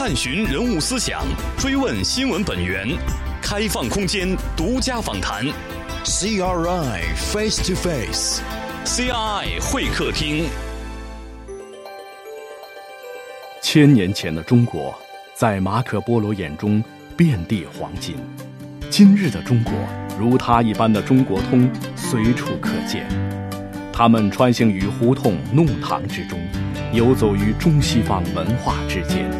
探寻人物思想，追问新闻本源，开放空间，独家访谈。CRI Face to Face，CRI 会客厅。千年前的中国，在马可波罗眼中遍地黄金；今日的中国，如他一般的中国通随处可见。他们穿行于胡同弄堂之中。游走于中西方文化之间，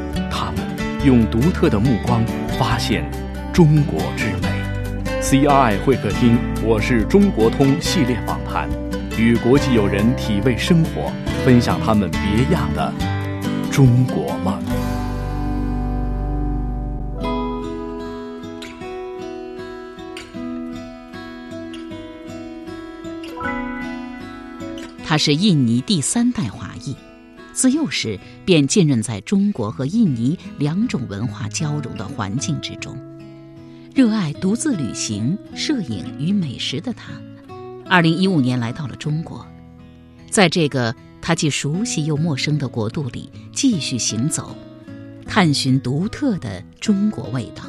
用独特的目光发现中国之美。CRI 会客厅，我是中国通系列访谈，与国际友人体味生活，分享他们别样的中国梦。他是印尼第三代华裔。自幼时便浸润在中国和印尼两种文化交融的环境之中，热爱独自旅行、摄影与美食的他，二零一五年来到了中国，在这个他既熟悉又陌生的国度里继续行走，探寻独特的中国味道。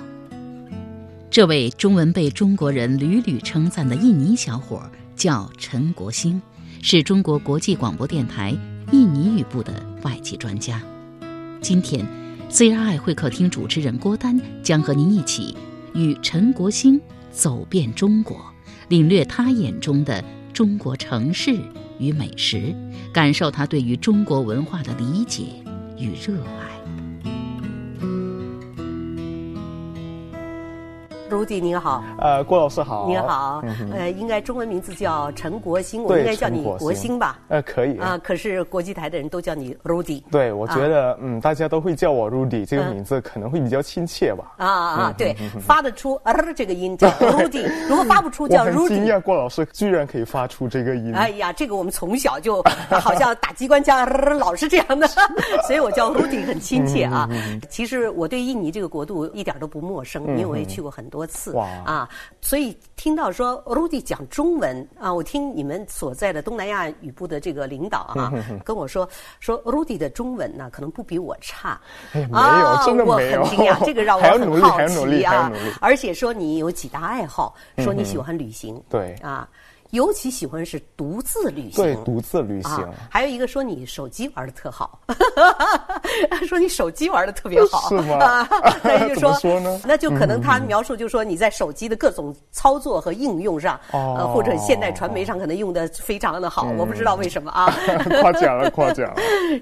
这位中文被中国人屡屡称赞的印尼小伙叫陈国兴，是中国国际广播电台。印尼语部的外籍专家，今天，CRI 会客厅主持人郭丹将和您一起与陈国兴走遍中国，领略他眼中的中国城市与美食，感受他对于中国文化的理解与热爱。卢迪您好，呃，郭老师好，您好，呃，应该中文名字叫陈国兴，我应该叫你国兴吧？呃，可以啊。可是国际台的人都叫你 Rudy。对，我觉得嗯，大家都会叫我 Rudy，这个名字可能会比较亲切吧。啊啊，对，发得出儿这个音叫 Rudy，如果发不出叫 Rudy。惊讶，郭老师居然可以发出这个音。哎呀，这个我们从小就 好像打机关枪，老是这样的，所以我叫 Rudy 很亲切啊。其实我对印尼这个国度一点都不陌生，因为我也去过很多次。啊。所以听到说 Rudy 讲中文啊，我听你们所在的东南亚语部的这个领导啊跟我说，说 Rudy 的中文呢可能不比我差，没有，真的没有，我很惊讶，这个让我很好奇啊，而且说你有几大爱好，说你喜欢旅行，对。啊。尤其喜欢是独自旅行，对，独自旅行。还有一个说你手机玩的特好，说你手机玩的特别好，是吗？就说说呢？那就可能他描述就说你在手机的各种操作和应用上，呃，或者现代传媒上可能用的非常的好，我不知道为什么啊。夸奖了，夸奖了。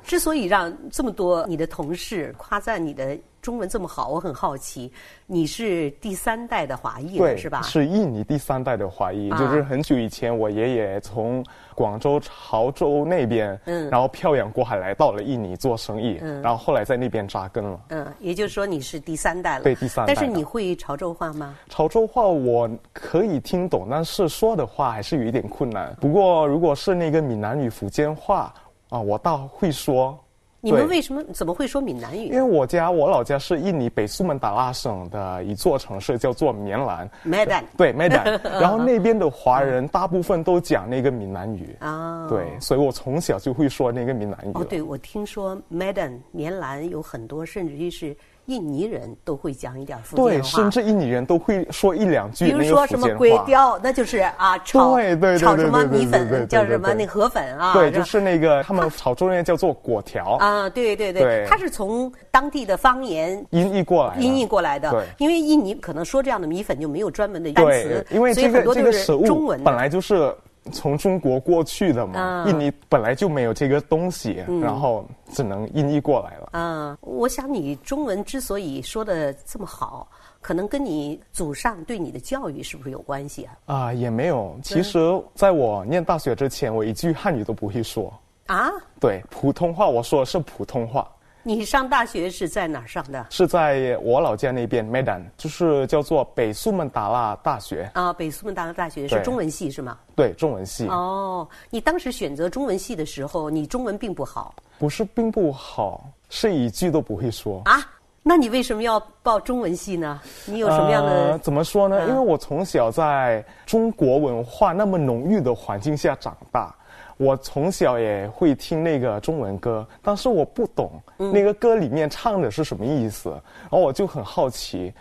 之所以让这么多你的同事夸赞你的。中文这么好，我很好奇，你是第三代的华裔是吧？是印尼第三代的华裔，就是很久以前我爷爷从广州潮州那边，嗯，然后漂洋过海来到了印尼做生意，嗯，然后后来在那边扎根了。嗯，也就是说你是第三代了。对，第三代。但是你会潮州话吗？潮州话我可以听懂，但是说的话还是有一点困难。不过如果是那个闽南语、福建话啊，我倒会说。你们为什么怎么会说闽南语？因为我家我老家是印尼北苏门答腊省的一座城市，叫做棉兰。Medan。对，Medan。然后那边的华人大部分都讲那个闽南语。啊。对，所以我从小就会说那个闽南语。哦，对，我听说 Medan 棉兰有很多，甚至于是。印尼人都会讲一点福建话，对，甚至印尼人都会说一两句比如说什么龟雕，那就是啊，炒炒什么米粉，叫什么那河粉啊？对，就是那个 他们炒中间叫做果条啊。对对对，它是从当地的方言音译过来，音译过来的。因为印尼可能说这样的米粉就没有专门的单词，因为这个这个食物本来就是。从中国过去的嘛，印尼本来就没有这个东西，然后只能音译过来了。嗯，我想你中文之所以说的这么好，可能跟你祖上对你的教育是不是有关系啊？啊，也没有。其实在我念大学之前，我一句汉语都不会说。啊？对，普通话我说的是普通话。你上大学是在哪儿上的？是在我老家那边，Medan，就是叫做北苏门答腊大学。啊，北苏门答腊大学是中文系是吗？对，中文系。哦，你当时选择中文系的时候，你中文并不好。不是并不好，是一句都不会说。啊？那你为什么要报中文系呢？你有什么样的？怎么说呢？因为我从小在中国文化那么浓郁的环境下长大。我从小也会听那个中文歌，但是我不懂那个歌里面唱的是什么意思，然后我就很好奇。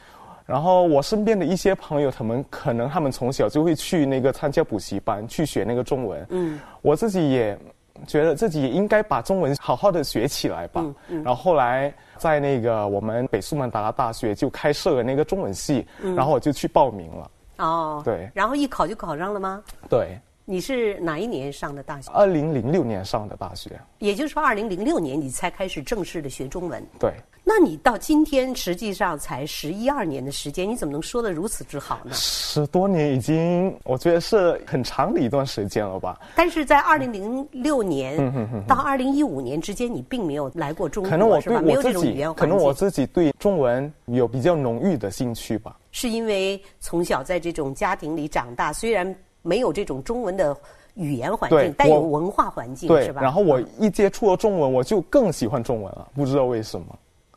然后我身边的一些朋友，他们可能他们从小就会去那个参加补习班去学那个中文。嗯，我自己也觉得自己也应该把中文好好的学起来吧。嗯，然后后来在那个我们北苏门答腊大学就开设了那个中文系，然后我就去报名了。哦，对，然后一考就考上了吗？对，你是哪一年上的大学？二零零六年上的大学，也就是说，二零零六年你才开始正式的学中文。对，那你到今天实际上才十一二年的时间，你怎么能说的如此之好呢？十多年已经，我觉得是很长的一段时间了吧。但是在二零零六年到二零一五年之间，你并没有来过中国，可能我对我自己，可能我自己对中文有比较浓郁的兴趣吧。是因为从小在这种家庭里长大，虽然没有这种中文的语言环境，带有文化环境，是吧？然后我一接触了中文，我就更喜欢中文了，不知道为什么。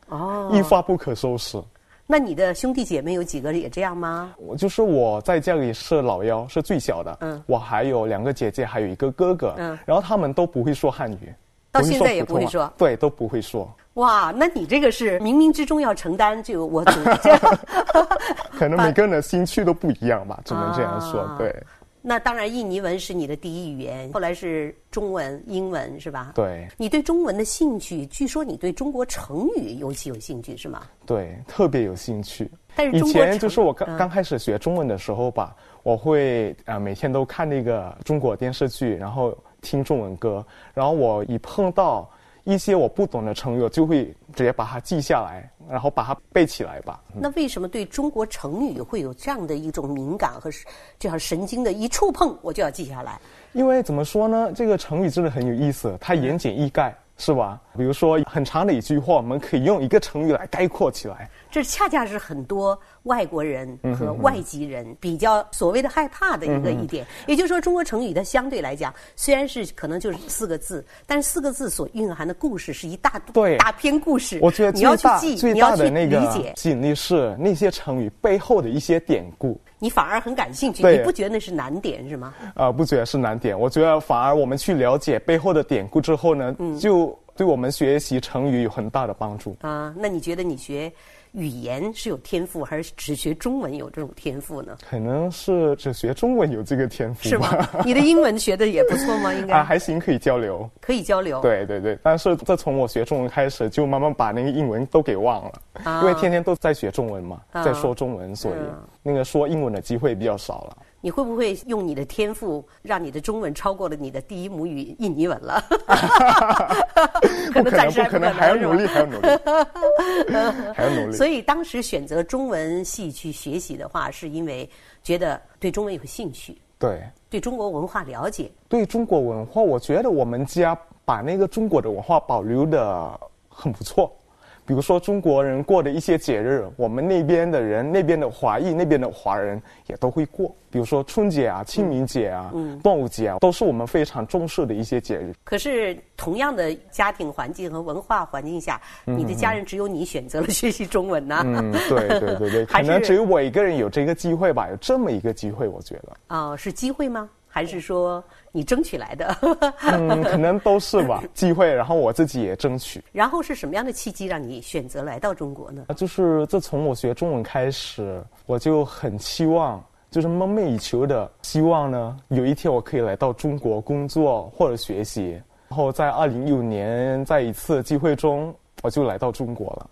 哦，一发不可收拾。那你的兄弟姐妹有几个也这样吗？我就是我在家里是老幺，是最小的。嗯，我还有两个姐姐，还有一个哥哥。嗯，然后他们都不会说汉语，到现在也不会说。对，都不会说。哇，那你这个是冥冥之中要承担这个我组 可能每个人的兴趣都不一样吧，只能这样说。对。那当然，印尼文是你的第一语言，后来是中文、英文，是吧？对。你对中文的兴趣，据说你对中国成语尤其有兴趣，是吗？对，特别有兴趣。但是以前就是我刚刚开始学中文的时候吧，我会啊每天都看那个中国电视剧，然后听中文歌，然后我一碰到。一些我不懂的成语，我就会直接把它记下来，然后把它背起来吧。那为什么对中国成语会有这样的一种敏感和这样神经的一触碰，我就要记下来？因为怎么说呢，这个成语真的很有意思，它言简意赅。是吧？比如说很长的一句话，我们可以用一个成语来概括起来。这恰恰是很多外国人和外籍人比较所谓的害怕的一个一点。也就是说，中国成语它相对来讲，虽然是可能就是四个字，但是四个字所蕴含的故事是一大大篇故事。我觉得你要去记，最大的那个吸引力是那些成语背后的一些典故。你反而很感兴趣，你不觉得那是难点是吗？啊，不觉得是难点。我觉得反而我们去了解背后的典故之后呢，就对我们学习成语有很大的帮助。啊，那你觉得你学语言是有天赋，还是只学中文有这种天赋呢？可能是只学中文有这个天赋。是吗？你的英文学的也不错吗？应该啊，还行，可以交流。可以交流。对对对，但是自从我学中文开始，就慢慢把那个英文都给忘了，因为天天都在学中文嘛，在说中文，所以。那个说英文的机会比较少了。你会不会用你的天赋，让你的中文超过了你的第一母语印尼文了？可能暂时不可能，还要努力，还要努力，还要努力。所以当时选择中文系去学习的话，是因为觉得对中文有兴趣，对，对中国文化了解。对中国文化，我觉得我们家把那个中国的文化保留的很不错。比如说中国人过的一些节日，我们那边的人、那边的华裔、那边的华人也都会过。比如说春节啊、清明节啊、端午节啊，都是我们非常重视的一些节日。可是同样的家庭环境和文化环境下，你的家人只有你选择了学习中文呢？嗯，对对对对，可能只有我一个人有这个机会吧，有这么一个机会，我觉得。哦，是机会吗？还是说你争取来的？嗯，可能都是吧，机会。然后我自己也争取。然后是什么样的契机让你选择来到中国呢？就是自从我学中文开始，我就很期望，就是梦寐以求的希望呢，有一天我可以来到中国工作或者学习。然后在二零一五年，在一次机会中，我就来到中国了。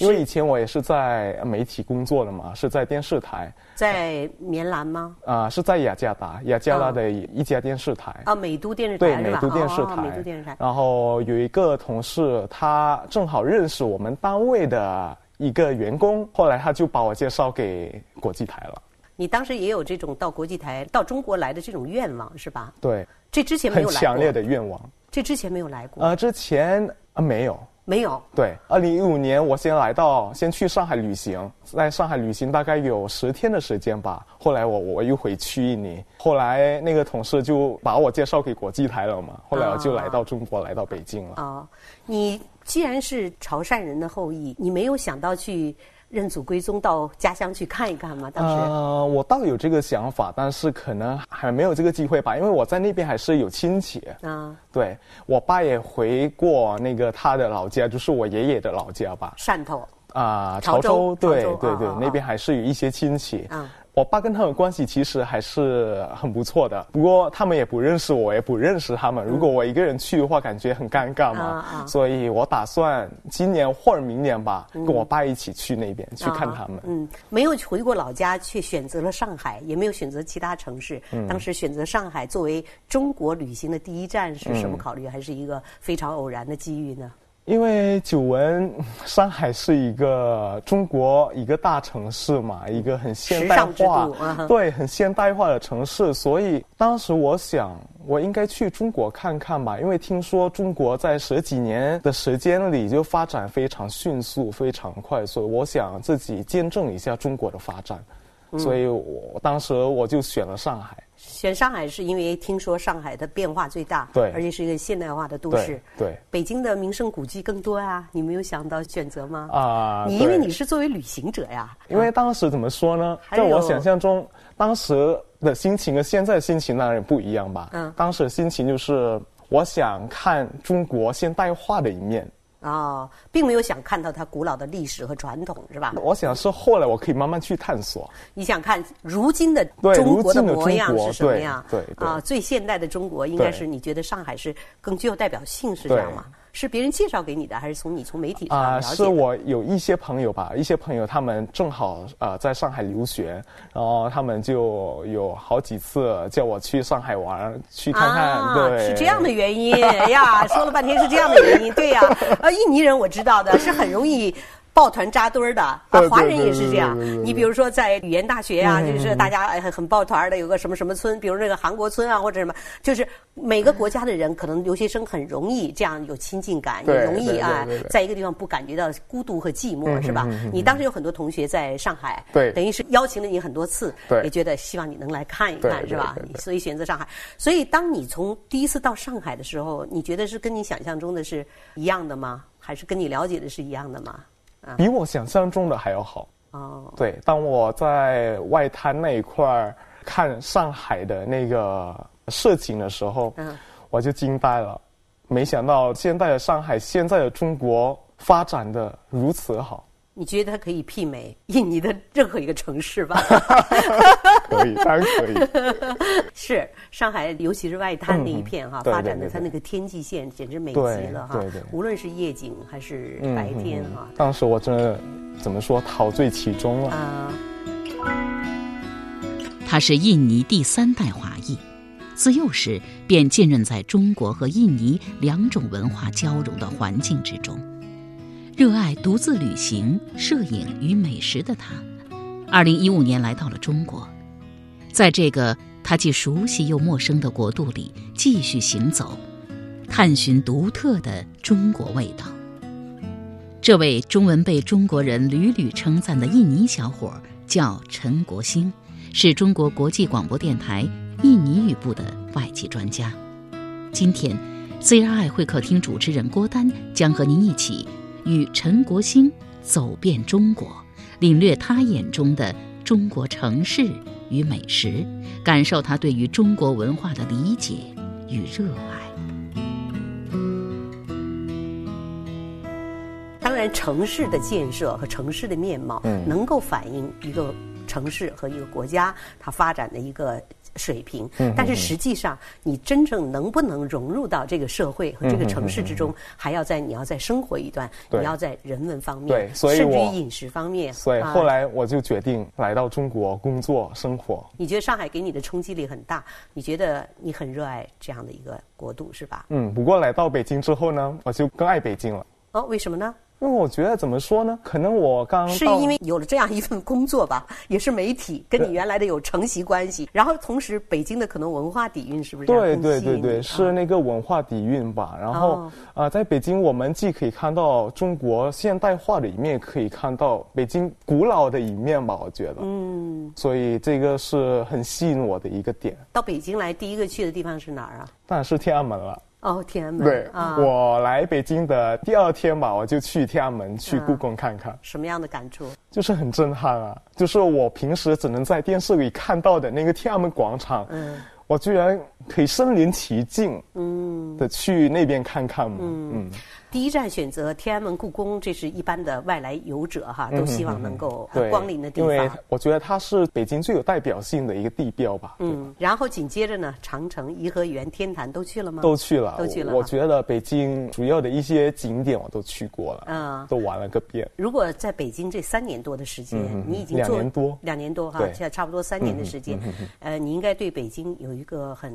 因为以前我也是在媒体工作的嘛，是在电视台，在棉兰吗？啊，是在雅加达，雅加达的一家电视台。啊，美都电视台对，美都电视台。美都电视台。然后有一个同事，他正好认识我们单位的一个员工，后来他就把我介绍给国际台了。你当时也有这种到国际台、到中国来的这种愿望是吧？对。这之前没有来过。很强烈的愿望。这之前没有来过。呃，之前啊没有。没有。对，二零一五年我先来到，先去上海旅行，在上海旅行大概有十天的时间吧。后来我我又回去印尼，后来那个同事就把我介绍给国际台了嘛。后来我就来到中国，来到北京了。啊，你既然是潮汕人的后裔，你没有想到去认祖归宗到家乡去看一看吗？当时，呃，我倒有这个想法，但是可能还没有这个机会吧，因为我在那边还是有亲戚啊。对我爸也回过那个他的老家，就是我爷爷的老家吧，汕头啊，潮州，对对对，那边还是有一些亲戚。我爸跟他们关系其实还是很不错的，不过他们也不认识我，也不认识他们。如果我一个人去的话，感觉很尴尬嘛。所以我打算今年或者明年吧，跟我爸一起去那边去看他们。嗯，没有回过老家，却选择了上海，也没有选择其他城市。当时选择上海作为中国旅行的第一站是什么考虑？还是一个非常偶然的机遇呢？因为久闻上海是一个中国一个大城市嘛，一个很现代化，对，很现代化的城市，所以当时我想，我应该去中国看看吧。因为听说中国在十几年的时间里就发展非常迅速、非常快，所以我想自己见证一下中国的发展，所以我当时我就选了上海。选上海是因为听说上海的变化最大，对，而且是一个现代化的都市，对。北京的名胜古迹更多啊，你没有想到选择吗？啊，你因为你是作为旅行者呀。因为当时怎么说呢？在我想象中，当时的心情和现在的心情当然不一样吧。嗯，当时的心情就是我想看中国现代化的一面。啊，并没有想看到它古老的历史和传统，是吧？我想是后来我可以慢慢去探索。你想看如今的中国的模样是什么样？对啊，最现代的中国应该是你觉得上海是更具有代表性，是这样吗？是别人介绍给你的，还是从你从媒体上？啊，是我有一些朋友吧，一些朋友他们正好呃在上海留学，然后他们就有好几次叫我去上海玩，去看看。对，是这样的原因哎呀，说了半天是这样的原因，对呀。呃，印尼人我知道的是很容易。抱团扎堆儿的啊，华人也是这样。你比如说在语言大学啊，就是大家很很抱团的，有个什么什么村，比如那个韩国村啊，或者什么，就是每个国家的人，可能留学生很容易这样有亲近感，也容易啊，在一个地方不感觉到孤独和寂寞，是吧？你当时有很多同学在上海，对，等于是邀请了你很多次，对，也觉得希望你能来看一看，是吧？所以选择上海。所以当你从第一次到上海的时候，你觉得是跟你想象中的是一样的吗？还是跟你了解的是一样的吗？比我想象中的还要好哦。对，当我在外滩那一块儿看上海的那个市景的时候，嗯，我就惊呆了。没想到现在的上海，现在的中国发展的如此好。你觉得它可以媲美印尼的任何一个城市吧？可以，当然可以。是上海，尤其是外滩那一片哈，发展的它那个天际线简直美极了哈。对对，无论是夜景还是白天哈。当时我真的怎么说，陶醉其中了。啊。他是印尼第三代华裔，自幼时便浸润在中国和印尼两种文化交融的环境之中。热爱独自旅行、摄影与美食的他，二零一五年来到了中国，在这个他既熟悉又陌生的国度里继续行走，探寻独特的中国味道。这位中文被中国人屡屡称赞的印尼小伙叫陈国兴，是中国国际广播电台印尼语部的外籍专家。今天，CRI 会客厅主持人郭丹将和您一起。与陈国兴走遍中国，领略他眼中的中国城市与美食，感受他对于中国文化的理解与热爱。当然，城市的建设和城市的面貌，能够反映一个城市和一个国家它发展的一个。水平，但是实际上，你真正能不能融入到这个社会和这个城市之中，还要在你要在生活一段，你要在人文方面，对，所以甚至于饮食方面。所以后来我就决定来到中国工作生活。你觉得上海给你的冲击力很大？你觉得你很热爱这样的一个国度是吧？嗯，不过来到北京之后呢，我就更爱北京了。哦，为什么呢？因为我觉得怎么说呢？可能我刚是因为有了这样一份工作吧，也是媒体，跟你原来的有承袭关系。然后同时，北京的可能文化底蕴是不是？对对对对，是那个文化底蕴吧。然后啊，在北京，我们既可以看到中国现代化的一面，可以看到北京古老的一面吧。我觉得，嗯，所以这个是很吸引我的一个点。到北京来，第一个去的地方是哪儿啊？当然是天安门了。哦，天安门。对，我来北京的第二天吧，我就去天安门去故宫看看。什么样的感触？就是很震撼啊！就是我平时只能在电视里看到的那个天安门广场。嗯。我居然可以身临其境，嗯，的去那边看看嘛，嗯。第一站选择天安门、故宫，这是一般的外来游者哈，都希望能够光临的地方。因为我觉得它是北京最有代表性的一个地标吧。嗯，然后紧接着呢，长城、颐和园、天坛都去了吗？都去了，都去了。我觉得北京主要的一些景点我都去过了，嗯，都玩了个遍。如果在北京这三年多的时间，你已经两年多，两年多哈，现在差不多三年的时间，呃，你应该对北京有一个很，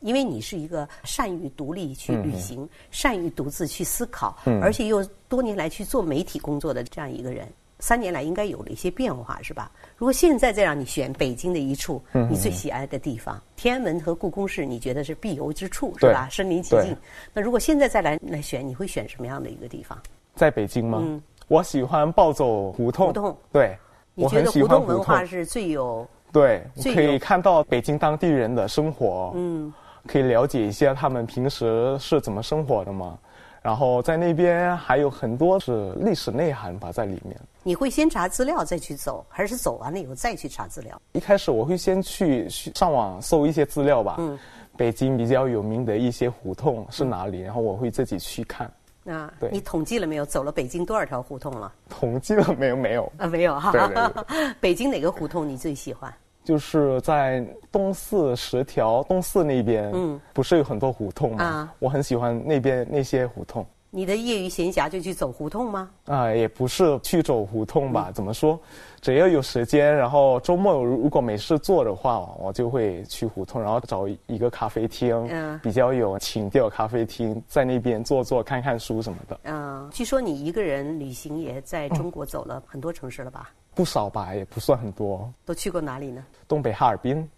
因为你是一个善于独立去旅行、善于独自去思考，而且又。又多年来去做媒体工作的这样一个人，三年来应该有了一些变化，是吧？如果现在再让你选北京的一处你最喜爱的地方，天安门和故宫是你觉得是必游之处，是吧？身临其境。那如果现在再来来选，你会选什么样的一个地方？在北京吗？嗯，我喜欢暴走胡同。胡同，对，你觉得胡同文化是最有对，可以看到北京当地人的生活，嗯，可以了解一下他们平时是怎么生活的吗？然后在那边还有很多是历史内涵吧在里面。你会先查资料再去走，还是走完了以后再去查资料？一开始我会先去上网搜一些资料吧。嗯。北京比较有名的一些胡同是哪里？然后我会自己去看。啊。对。你统计了没有？走了北京多少条胡同了？统计了没有？没有。啊，没有哈。对对对。北京哪个胡同你最喜欢？就是在东四十条东四那边，嗯，不是有很多胡同吗？啊，我很喜欢那边那些胡同。你的业余闲暇就去走胡同吗？啊，也不是去走胡同吧？怎么说？只要有时间，然后周末如果没事做的话，我就会去胡同，然后找一个咖啡厅，嗯，比较有情调咖啡厅，在那边坐坐、看看书什么的。嗯，据说你一个人旅行也在中国走了很多城市了吧？不少吧，也不算很多。都去过哪里呢？东北哈尔滨、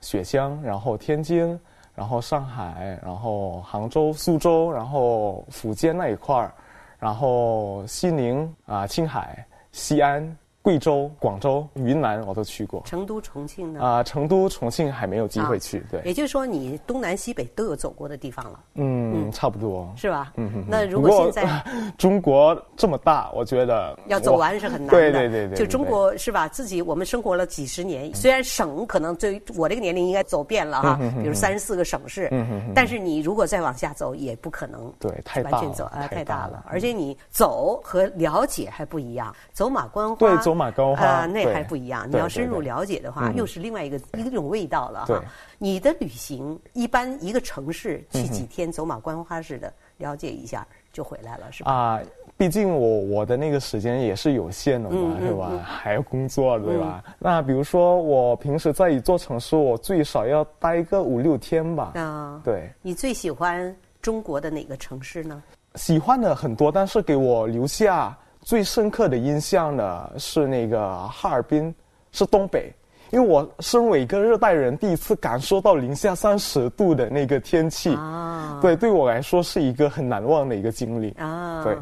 雪乡，然后天津，然后上海，然后杭州、苏州，然后福建那一块儿，然后西宁啊、青海、西安。贵州、广州、云南我都去过，成都、重庆呢？啊，成都、重庆还没有机会去。对，也就是说你东南西北都有走过的地方了。嗯，差不多。是吧？嗯嗯。那如果现在 中国这么大，我觉得要走完是很难的。对对对对。就中国是吧？自己我们生活了几十年，虽然省可能对我这个年龄应该走遍了哈，比如三十四个省市。嗯嗯。但是你如果再往下走，也不可能。对，太完全走啊，太大了。而且你走和了解还不一样，走马观花。对，走。马高花啊，那还不一样。你要深入了解的话，又是另外一个一种味道了哈。你的旅行一般一个城市去几天，走马观花似的了解一下就回来了，是吧？啊，毕竟我我的那个时间也是有限的嘛，对吧？还要工作，对吧？那比如说我平时在一座城市，我最少要待个五六天吧。啊，对。你最喜欢中国的哪个城市呢？喜欢的很多，但是给我留下。最深刻的印象呢是那个哈尔滨，是东北，因为我身为一个热带人，第一次感受到零下三十度的那个天气，啊，对，对我来说是一个很难忘的一个经历。啊，对，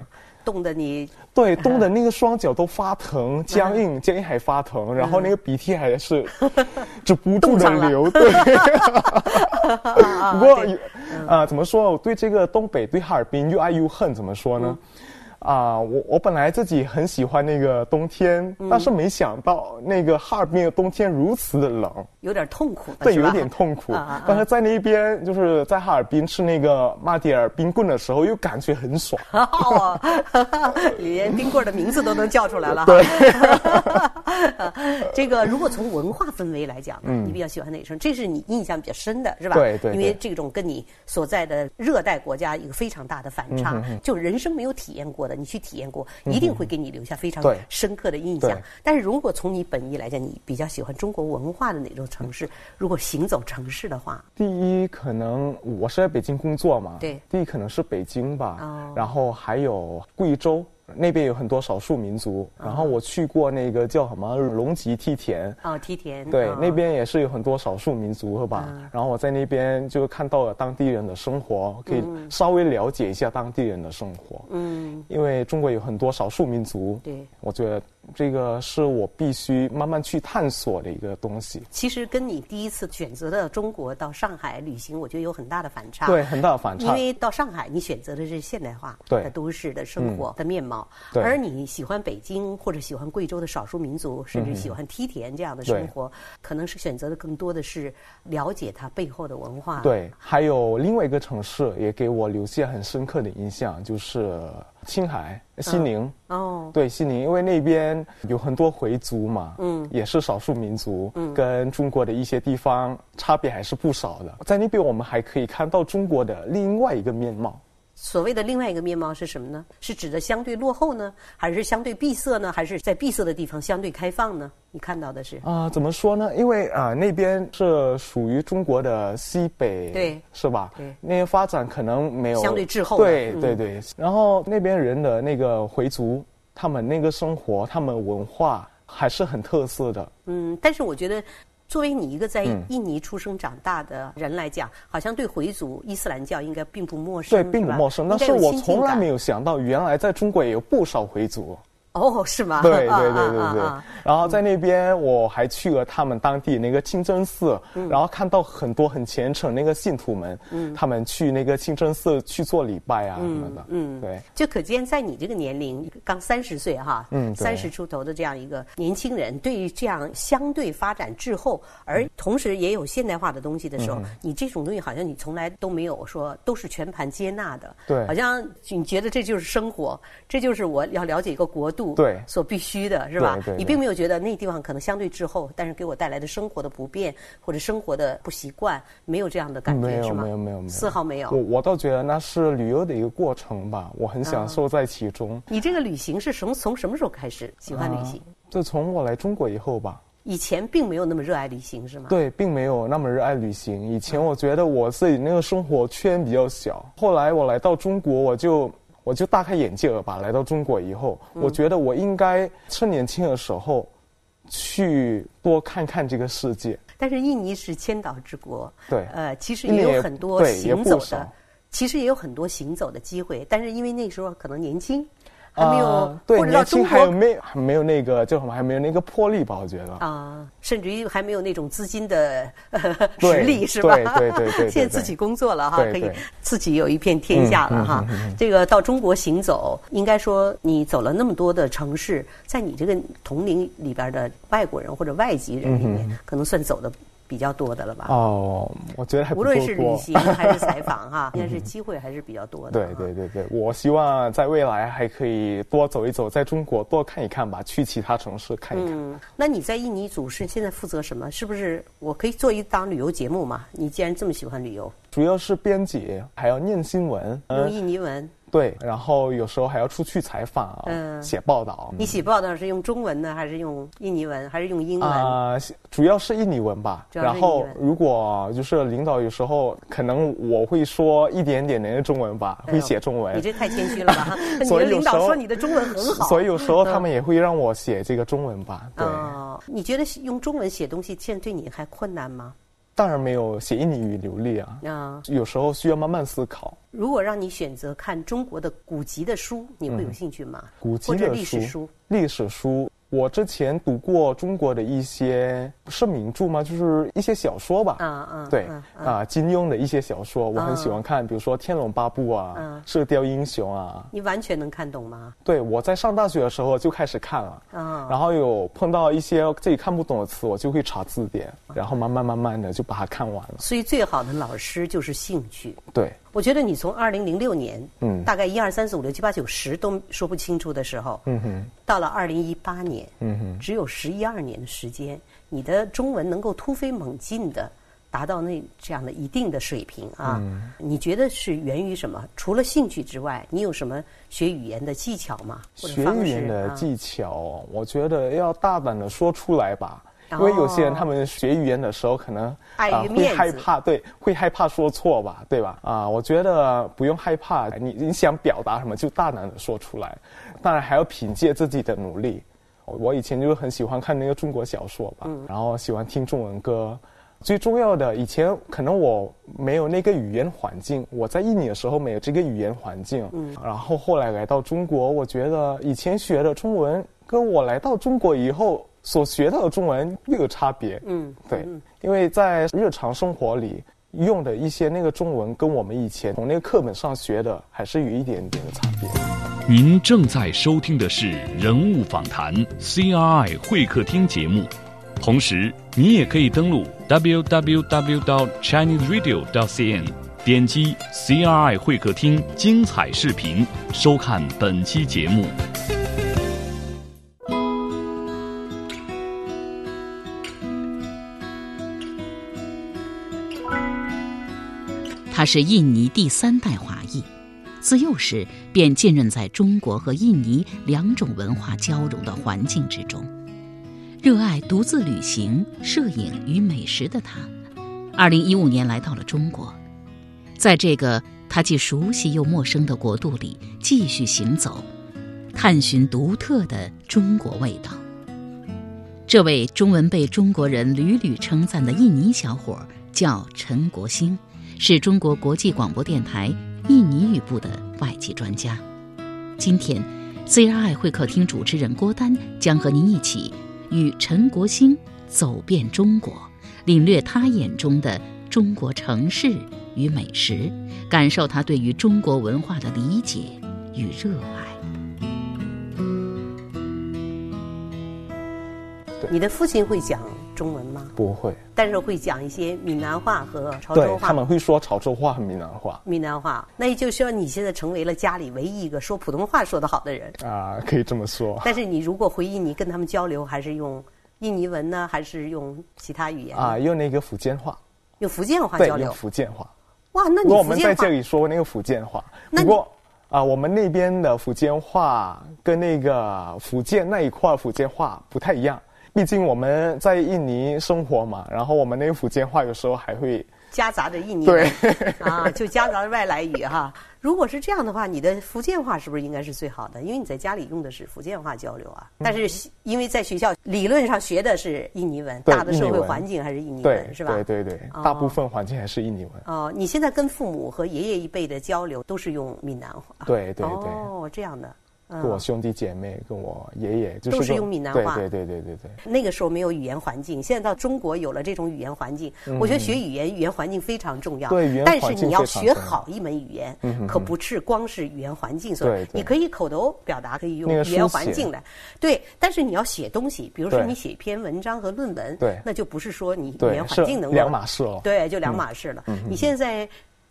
冻得你，对，冻得那个双脚都发疼，僵硬，僵硬还发疼，然后那个鼻涕还是 止不住的流，对，不过啊，怎么说？我对这个东北，对哈尔滨又爱又恨，怎么说呢？啊，我我本来自己很喜欢那个冬天，但是没想到那个哈尔滨的冬天如此的冷，有点痛苦，对，有点痛苦。但是在那边，就是在哈尔滨吃那个马迭尔冰棍的时候，又感觉很爽。哦，连冰棍的名字都能叫出来了。对，这个如果从文化氛围来讲，你比较喜欢哪种？这是你印象比较深的，是吧？对对。因为这种跟你所在的热带国家一个非常大的反差，就人生没有体验过的。你去体验过，一定会给你留下非常深刻的印象。但是如果从你本意来讲，你比较喜欢中国文化的哪种城市？如果行走城市的话，第一可能我是在北京工作嘛，对，第一可能是北京吧，然后还有贵州。那边有很多少数民族，然后我去过那个叫什么龙脊梯田。哦，梯田对，那边也是有很多少数民族，是吧？然后我在那边就看到了当地人的生活，可以稍微了解一下当地人的生活。嗯，因为中国有很多少数民族，对，我觉得这个是我必须慢慢去探索的一个东西。其实跟你第一次选择的中国到上海旅行，我觉得有很大的反差。对，很大的反差。因为到上海，你选择的是现代化的都市的生活的面貌，而你喜欢北京或者喜欢贵州的少数民族，甚至喜欢梯田这样的生活，可能是选择的更多的是了解它背后的文化。对，还有另外一个城市也给我留下很深刻的印象，就是青海西宁。哦，对，西宁，因为那边有很多回族嘛，嗯，也是少数民族，嗯，跟中国的一些地方差别还是不少的。在那边，我们还可以看到中国的另外一个面貌。所谓的另外一个面貌是什么呢？是指的相对落后呢，还是相对闭塞呢？还是在闭塞的地方相对开放呢？你看到的是啊？怎么说呢？因为啊，那边是属于中国的西北，对，是吧？对，那些发展可能没有相对滞后。对对对。然后那边人的那个回族，他们那个生活，他们文化还是很特色的。嗯，但是我觉得。作为你一个在印尼出生长大的人来讲，好像对回族伊斯兰教应该并不陌生，对，并不陌生。但是我从来没有想到，原来在中国也有不少回族。哦，是吗？对对对对对。然后在那边，我还去了他们当地那个清真寺，然后看到很多很虔诚那个信徒们，他们去那个清真寺去做礼拜啊什么的。嗯，对。就可见，在你这个年龄，刚三十岁哈，嗯，三十出头的这样一个年轻人，对于这样相对发展滞后，而同时也有现代化的东西的时候，你这种东西好像你从来都没有说都是全盘接纳的。对。好像你觉得这就是生活，这就是我要了解一个国度。对，所必须的是吧？你并没有觉得那地方可能相对滞后，但是给我带来的生活的不便或者生活的不习惯，没有这样的感觉是吗？没有没有没有，丝毫没有。我我倒觉得那是旅游的一个过程吧，我很享受在其中。你这个旅行是从从什么时候开始喜欢旅行？就从我来中国以后吧。以前并没有那么热爱旅行是吗？对，并没有那么热爱旅行。以前我觉得我自己那个生活圈比较小，后来我来到中国，我就。我就大开眼界了吧！来到中国以后，我觉得我应该趁年轻的时候，去多看看这个世界。但是印尼是千岛之国，对，呃，其实也有很多行走的，其实也有很多行走的机会。但是因为那时候可能年轻。还没有，对，年轻还有没没有那个就什么？还没有那个魄力吧？我觉得啊，甚至于还没有那种资金的 实力，是吧？对对 对。现在自己工作了哈，可以自己有一片天下了哈。这个到中国行走，应该说你走了那么多的城市，在你这个同龄里边的外国人或者外籍人里面，可能算走的。比较多的了吧？哦，我觉得还无论是旅行还是采访哈，应该是机会还是比较多的。对对对对，我希望在未来还可以多走一走，在中国多看一看吧，去其他城市看一看。嗯，那你在印尼组是现在负责什么？是不是我可以做一档旅游节目嘛？你既然这么喜欢旅游，主要是编辑，还要念新闻，用印尼文。对，然后有时候还要出去采访，嗯，写报道。你写报道是用中文呢，还是用印尼文，还是用英文？啊，主要是印尼文吧。然后如果就是领导有时候可能我会说一点点的中文吧，会写中文。你这太谦虚了吧？所以领导说你的中文很好。所以有时候他们也会让我写这个中文吧。对。你觉得用中文写东西现在对你还困难吗？当然没有写印尼语流利啊，啊，有时候需要慢慢思考。如果让你选择看中国的古籍的书，你会有兴趣吗？古籍的历史书，历史书。我之前读过中国的一些是名著吗？就是一些小说吧。嗯嗯。对啊，金庸的一些小说我很喜欢看，比如说《天龙八部》啊，《射雕英雄》啊。你完全能看懂吗？对，我在上大学的时候就开始看了。啊。然后有碰到一些自己看不懂的词，我就会查字典，然后慢慢慢慢的就把它看完了。所以最好的老师就是兴趣。对。我觉得你从二零零六年，嗯，大概一二三四五六七八九十都说不清楚的时候，嗯哼，到了二零一八年，嗯哼，只有十一二年的时间，你的中文能够突飞猛进的达到那这样的一定的水平啊，你觉得是源于什么？除了兴趣之外，你有什么学语言的技巧吗？学语言的技巧，我觉得要大胆的说出来吧。因为有些人他们学语言的时候可能啊会害怕，对，会害怕说错吧，对吧？啊，我觉得不用害怕，你你想表达什么就大胆的说出来，当然还要凭借自己的努力。我以前就很喜欢看那个中国小说吧，然后喜欢听中文歌。最重要的，以前可能我没有那个语言环境，我在印尼的时候没有这个语言环境，然后后来来到中国，我觉得以前学的中文。跟我来到中国以后所学到的中文又有差别。嗯，对，因为在日常生活里用的一些那个中文，跟我们以前从那个课本上学的还是有一点点的差别。您正在收听的是人物访谈 CRI 会客厅节目，同时你也可以登录 www.chineseradio.cn，点击 CRI 会客厅精彩视频，收看本期节目。他是印尼第三代华裔，自幼时便浸润在中国和印尼两种文化交融的环境之中。热爱独自旅行、摄影与美食的他，二零一五年来到了中国，在这个他既熟悉又陌生的国度里继续行走，探寻独特的中国味道。这位中文被中国人屡屡称赞的印尼小伙叫陈国兴。是中国国际广播电台印尼语部的外籍专家。今天，CRI 会客厅主持人郭丹将和您一起与陈国兴走遍中国，领略他眼中的中国城市与美食，感受他对于中国文化的理解与热爱。你的父亲会讲。中文吗？不会，但是会讲一些闽南话和潮州话。他们会说潮州话和闽南话。闽南话，那也就需要你现在成为了家里唯一一个说普通话说得好的人啊，可以这么说。但是你如果回印尼跟他们交流，还是用印尼文呢，还是用其他语言啊？用那个福建话。用福建话交流。福建话。哇，那你我们在这里说那个福建话。不过啊，我们那边的福建话跟那个福建那一块福建话不太一样。毕竟我们在印尼生活嘛，然后我们那个福建话有时候还会夹杂着印尼对啊，就夹杂着外来语哈。如果是这样的话，你的福建话是不是应该是最好的？因为你在家里用的是福建话交流啊。但是因为在学校理论上学的是印尼文，大的社会环境还是印尼文，是吧？对对对，大部分环境还是印尼文。哦，你现在跟父母和爷爷一辈的交流都是用闽南话。对对对。哦，这样的。跟我兄弟姐妹，跟我爷爷，都是用闽南话。对对对对对对。那个时候没有语言环境，现在到中国有了这种语言环境，我觉得学语言，语言环境非常重要。对，语言但是你要学好一门语言，可不是光是语言环境。所以你可以口头表达，可以用语言环境来。对，但是你要写东西，比如说你写一篇文章和论文，对，那就不是说你语言环境能够两码事了。对，就两码事了。你现在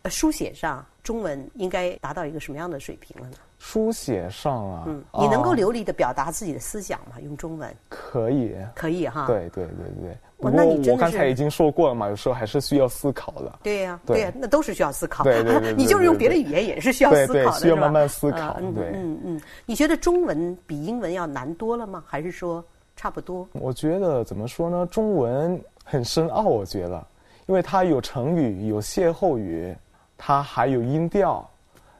书写上中文应该达到一个什么样的水平了呢？书写上啊，嗯，你能够流利的表达自己的思想吗？用中文可以，可以哈。对对对对。不过我刚才已经说过了嘛，有时候还是需要思考的。对呀，对呀，那都是需要思考。对对对。你就是用别的语言也是需要思考的，需要慢慢思考。对，嗯嗯。你觉得中文比英文要难多了吗？还是说差不多？我觉得怎么说呢？中文很深奥，我觉得，因为它有成语，有歇后语，它还有音调。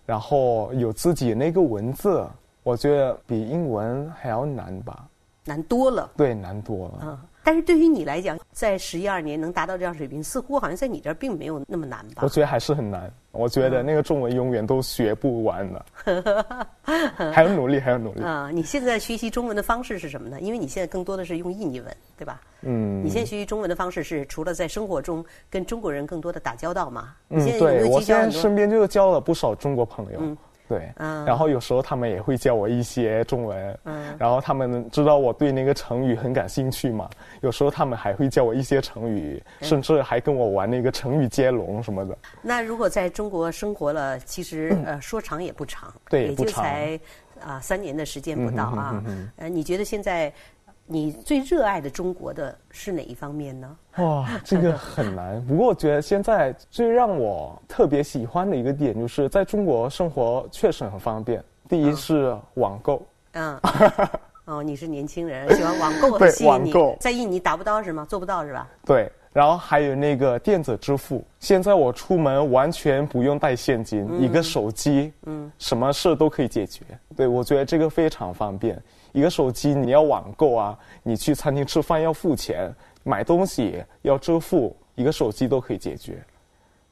然后有自己那个文字，我觉得比英文还要难吧？难多了。对，难多了。嗯，但是对于你来讲，在十一二年能达到这样水平，似乎好像在你这儿并没有那么难吧？我觉得还是很难。我觉得那个中文永远都学不完的，还要努力，还要努力。啊，你现在学习中文的方式是什么呢？因为你现在更多的是用印尼文，对吧？嗯。你现在学习中文的方式是除了在生活中跟中国人更多的打交道嘛？嗯，对，我现在身边就交了不少中国朋友。嗯。对，嗯，然后有时候他们也会教我一些中文，嗯，然后他们知道我对那个成语很感兴趣嘛，有时候他们还会教我一些成语，甚至还跟我玩那个成语接龙什么的。那如果在中国生活了，其实 呃说长也不长，对，也就才啊三年的时间不到啊，呃，你觉得现在？你最热爱的中国的是哪一方面呢？哇，这个很难。不过我觉得现在最让我特别喜欢的一个点，就是在中国生活确实很方便。第一是网购。嗯。哦，你是年轻人，喜欢网购很吸引你。在印尼达不到是吗？做不到是吧？对。然后还有那个电子支付，现在我出门完全不用带现金，一个手机，嗯，什么事都可以解决。对，我觉得这个非常方便。一个手机，你要网购啊，你去餐厅吃饭要付钱，买东西要支付，一个手机都可以解决。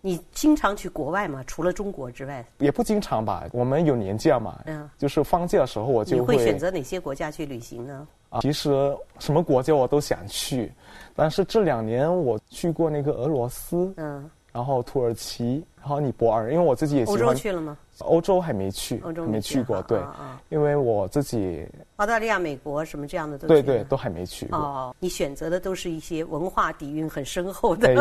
你经常去国外吗？除了中国之外，也不经常吧。我们有年假嘛，嗯，就是放假的时候我就会选择哪些国家去旅行呢？啊，其实什么国家我都想去，但是这两年我去过那个俄罗斯，嗯，然后土耳其，然后尼泊尔，因为我自己也喜欢。欧洲去了吗？欧洲还没去，欧洲没去过，对，因为我自己澳大利亚、美国什么这样的都对对都还没去过。哦，你选择的都是一些文化底蕴很深厚的。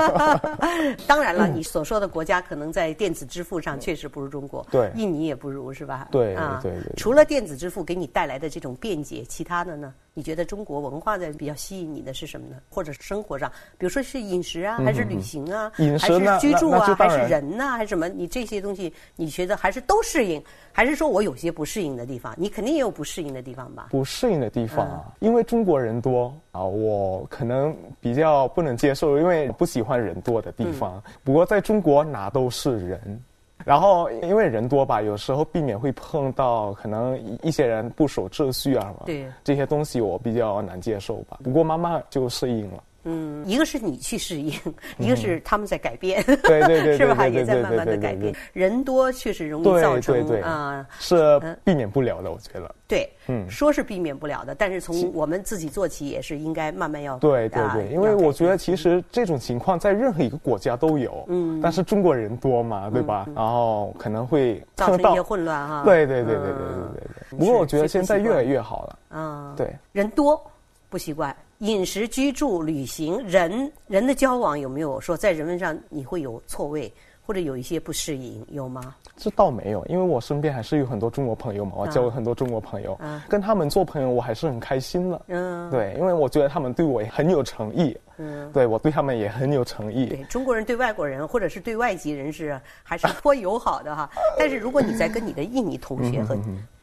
当然了，你所说的国家可能在电子支付上确实不如中国，对，印尼也不如是吧？对啊，对对。除了电子支付给你带来的这种便捷，其他的呢？你觉得中国文化的比较吸引你的是什么呢？或者生活上，比如说是饮食啊，还是旅行啊，还是居住啊，还是人呐，还是什么？你这些东西，你觉得还是都适应，还是说我有些不适应的地方？你肯定也有不适应的地方吧？不适应的地方啊，因为中国人多啊，我可能比较不能接受，因为不喜欢人多的地方。不过在中国哪都是人。然后因为人多吧，有时候避免会碰到可能一些人不守秩序啊，对这些东西我比较难接受吧。不过慢慢就适应了。嗯，一个是你去适应，一个是他们在改变，对对 对，是吧？也在慢慢的改变。人多确实容易造成啊，是避免不了的，我觉得。对，嗯，说是避免不了的，但是从我们自己做起，也是应该慢慢要。对对对，因为我觉得其实这种情况在任何一个国家都有，嗯，但是中国人多嘛，对吧？然后可能会造成一些混乱哈。对对对对对对对对。不过我觉得现在越来越好了。嗯，对。人多不习惯。饮食、居住、旅行，人人的交往有没有说在人文上你会有错位，或者有一些不适应，有吗？这倒没有，因为我身边还是有很多中国朋友嘛，我交了很多中国朋友，跟他们做朋友我还是很开心的。嗯，对，因为我觉得他们对我很有诚意。嗯，对我对他们也很有诚意。对中国人对外国人或者是对外籍人士还是颇友好的哈。但是如果你在跟你的印尼同学和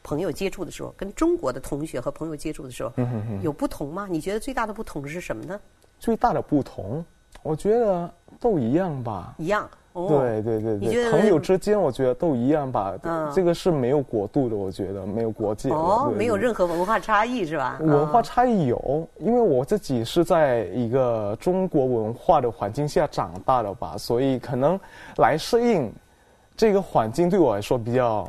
朋友接触的时候，跟中国的同学和朋友接触的时候，有不同吗？你觉得最大的不同是什么呢？最大的不同，我觉得都一样吧。一样。对对对对，朋友之间我觉得都一样吧。嗯，这个是没有国度的，我觉得没有国界。哦，没有任何文化差异是吧？文化差异有，因为我自己是在一个中国文化的环境下长大的吧，所以可能来适应这个环境对我来说比较。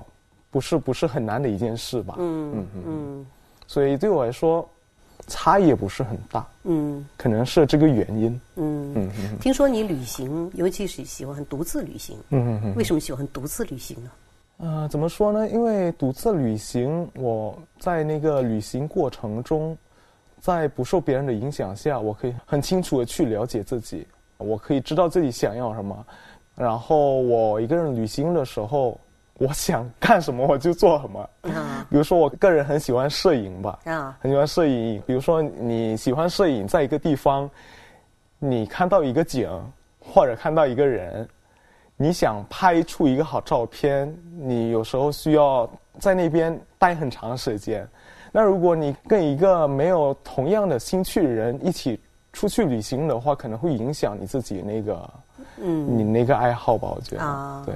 不是不是很难的一件事吧？嗯嗯嗯，所以对我来说，差异也不是很大。嗯，可能是这个原因。嗯嗯嗯。听说你旅行，尤其是喜欢独自旅行。嗯嗯嗯。为什么喜欢独自旅行呢？呃，怎么说呢？因为独自旅行，我在那个旅行过程中，在不受别人的影响下，我可以很清楚的去了解自己，我可以知道自己想要什么。然后我一个人旅行的时候。我想干什么我就做什么，比如说我个人很喜欢摄影吧，很喜欢摄影。比如说你喜欢摄影，在一个地方，你看到一个景或者看到一个人，你想拍出一个好照片，你有时候需要在那边待很长时间。那如果你跟一个没有同样的兴趣的人一起出去旅行的话，可能会影响你自己那个，嗯，你那个爱好吧？我觉得，对。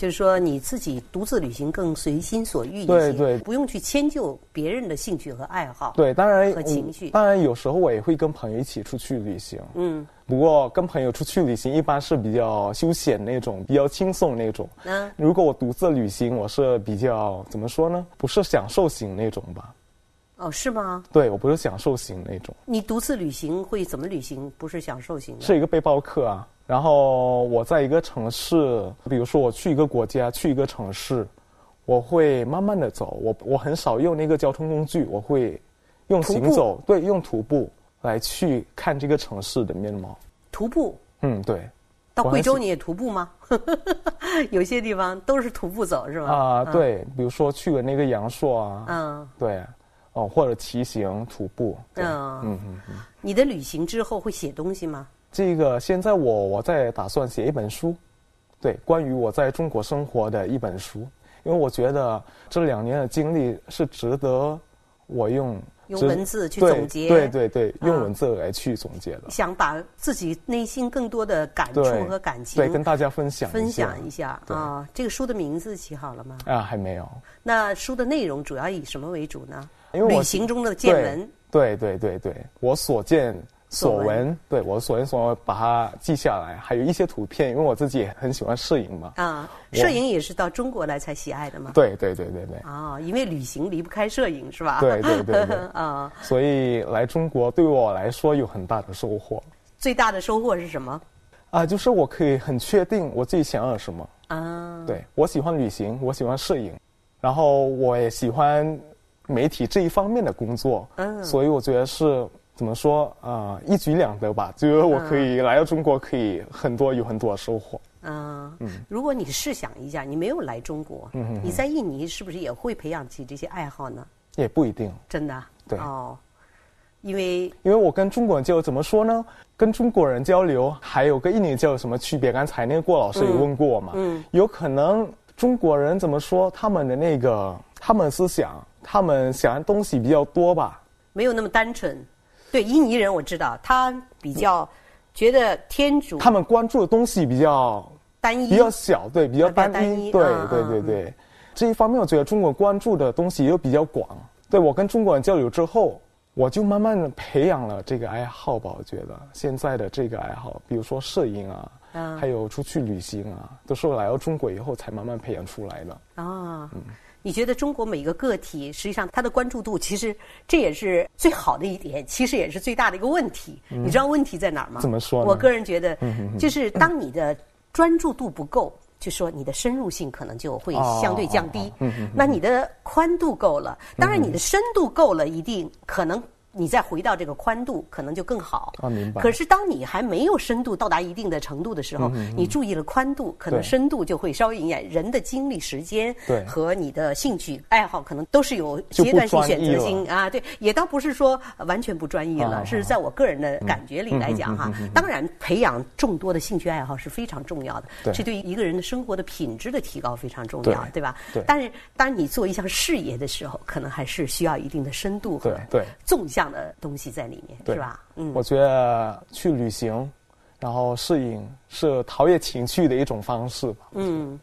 就是说，你自己独自旅行更随心所欲一些，对对，不用去迁就别人的兴趣和爱好，对，当然和情绪。当然，有时候我也会跟朋友一起出去旅行，嗯，不过跟朋友出去旅行一般是比较休闲那种，比较轻松那种。嗯，如果我独自旅行，我是比较怎么说呢？不是享受型那种吧？哦，是吗？对，我不是享受型那种。你独自旅行会怎么旅行？不是享受型的？是一个背包客啊。然后我在一个城市，比如说我去一个国家，去一个城市，我会慢慢的走，我我很少用那个交通工具，我会用行走，对，用徒步来去看这个城市的面貌。徒步？嗯，对。到贵州你也徒步吗？有些地方都是徒步走，是吧？啊，对，比如说去了那个阳朔啊，嗯，对，哦，或者骑行徒步。嗯嗯嗯。你的旅行之后会写东西吗？这个现在我我在打算写一本书，对，关于我在中国生活的一本书，因为我觉得这两年的经历是值得我用用文字去总结，对对对，用文字来去总结的。想把自己内心更多的感触和感情对跟大家分享分享一下啊。这个书的名字起好了吗？啊，还没有。那书的内容主要以什么为主呢？因为旅行中的见闻。对对对对，我所见。所闻，对我所闻所闻把它记下来，还有一些图片，因为我自己也很喜欢摄影嘛。啊，摄影也是到中国来才喜爱的嘛？对对对对对。啊，因为旅行离不开摄影是吧？对对对对。啊，所以来中国对我来说有很大的收获。最大的收获是什么？啊，就是我可以很确定我自己想要什么。啊，对我喜欢旅行，我喜欢摄影，然后我也喜欢媒体这一方面的工作。嗯，所以我觉得是。怎么说啊？一举两得吧，就是我可以来到中国，可以很多有很多的收获。嗯嗯，如果你试想一下，你没有来中国，嗯你在印尼是不是也会培养起这些爱好呢？也不一定，真的。对哦，因为因为我跟中国人交流，怎么说呢？跟中国人交流，还有跟印尼交流什么区别？刚才那个郭老师也问过我嘛？嗯，有可能中国人怎么说？他们的那个他们思想，他们想的东西比较多吧？没有那么单纯。对印尼人我知道，他比较觉得天主，他们关注的东西比较单一，比较小，对，比较单一，对对对对。这一方面，我觉得中国关注的东西又比较广。对我跟中国人交流之后，我就慢慢的培养了这个爱好吧。我觉得现在的这个爱好，比如说摄影啊，还有出去旅行啊，都是我来到中国以后才慢慢培养出来的。啊，嗯。你觉得中国每一个个体，实际上他的关注度，其实这也是最好的一点，其实也是最大的一个问题。你知道问题在哪儿吗？怎么说？我个人觉得，就是当你的专注度不够，就说你的深入性可能就会相对降低。那你的宽度够了，当然你的深度够了，一定可能。你再回到这个宽度，可能就更好。啊，明白。可是当你还没有深度到达一定的程度的时候，你注意了宽度，可能深度就会稍微影响。人的精力、时间和你的兴趣爱好，可能都是有阶段性选择性啊。对，也倒不是说完全不专业了，是在我个人的感觉里来讲哈。当然，培养众多的兴趣爱好是非常重要的，这对于一个人的生活的品质的提高非常重要，对吧？对。但是，当你做一项事业的时候，可能还是需要一定的深度和纵向。这样的东西在里面，是吧？嗯，我觉得去旅行，然后适应是陶冶情趣的一种方式吧。嗯。